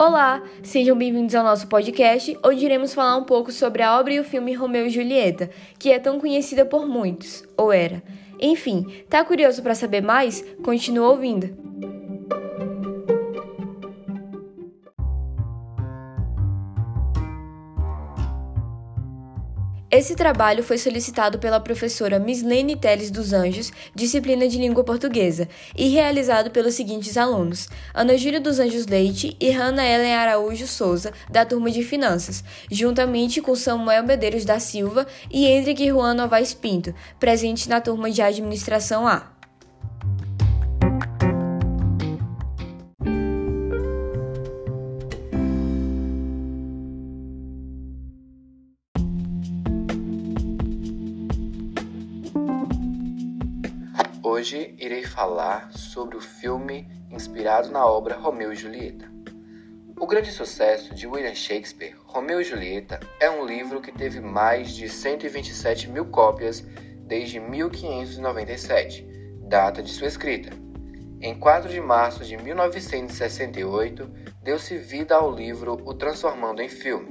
Olá, sejam bem-vindos ao nosso podcast, onde iremos falar um pouco sobre a obra e o filme Romeu e Julieta, que é tão conhecida por muitos, ou era. Enfim, tá curioso para saber mais? Continua ouvindo. Esse trabalho foi solicitado pela professora Mislene Teles dos Anjos, disciplina de língua portuguesa, e realizado pelos seguintes alunos: Ana Júlia dos Anjos Leite e Hanna Ellen Araújo Souza, da turma de Finanças, juntamente com Samuel Medeiros da Silva e Hendrik Juan Novaes Pinto, presente na turma de Administração A. Hoje irei falar sobre o filme inspirado na obra Romeu e Julieta. O grande sucesso de William Shakespeare, Romeu e Julieta, é um livro que teve mais de 127 mil cópias desde 1597, data de sua escrita. Em 4 de março de 1968, deu-se vida ao livro O Transformando em Filme.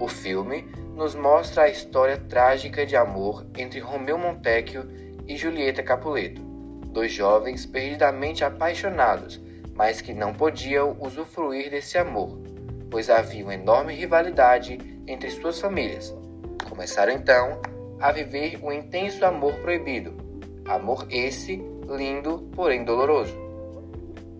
O filme nos mostra a história trágica de amor entre Romeu Montecchio e Julieta Capuleto, dois jovens perdidamente apaixonados, mas que não podiam usufruir desse amor, pois havia uma enorme rivalidade entre suas famílias. Começaram então a viver um intenso amor proibido, amor esse lindo, porém doloroso.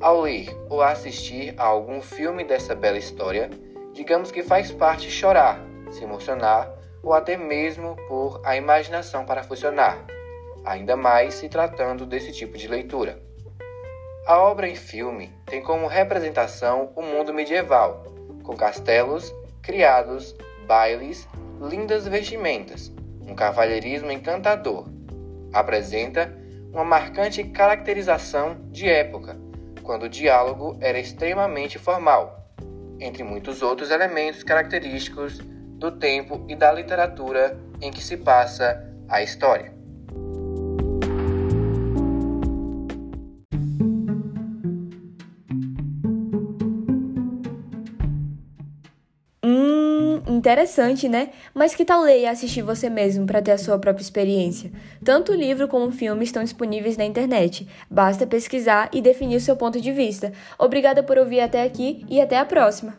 Ao ler ou assistir a algum filme dessa bela história, digamos que faz parte chorar, se emocionar ou até mesmo por a imaginação para funcionar ainda mais se tratando desse tipo de leitura. A obra em filme tem como representação o mundo medieval, com castelos, criados, bailes, lindas vestimentas, um cavalheirismo encantador. Apresenta uma marcante caracterização de época, quando o diálogo era extremamente formal, entre muitos outros elementos característicos do tempo e da literatura em que se passa a história. Interessante, né? Mas que tal ler e assistir você mesmo para ter a sua própria experiência? Tanto o livro como o filme estão disponíveis na internet. Basta pesquisar e definir o seu ponto de vista. Obrigada por ouvir até aqui e até a próxima!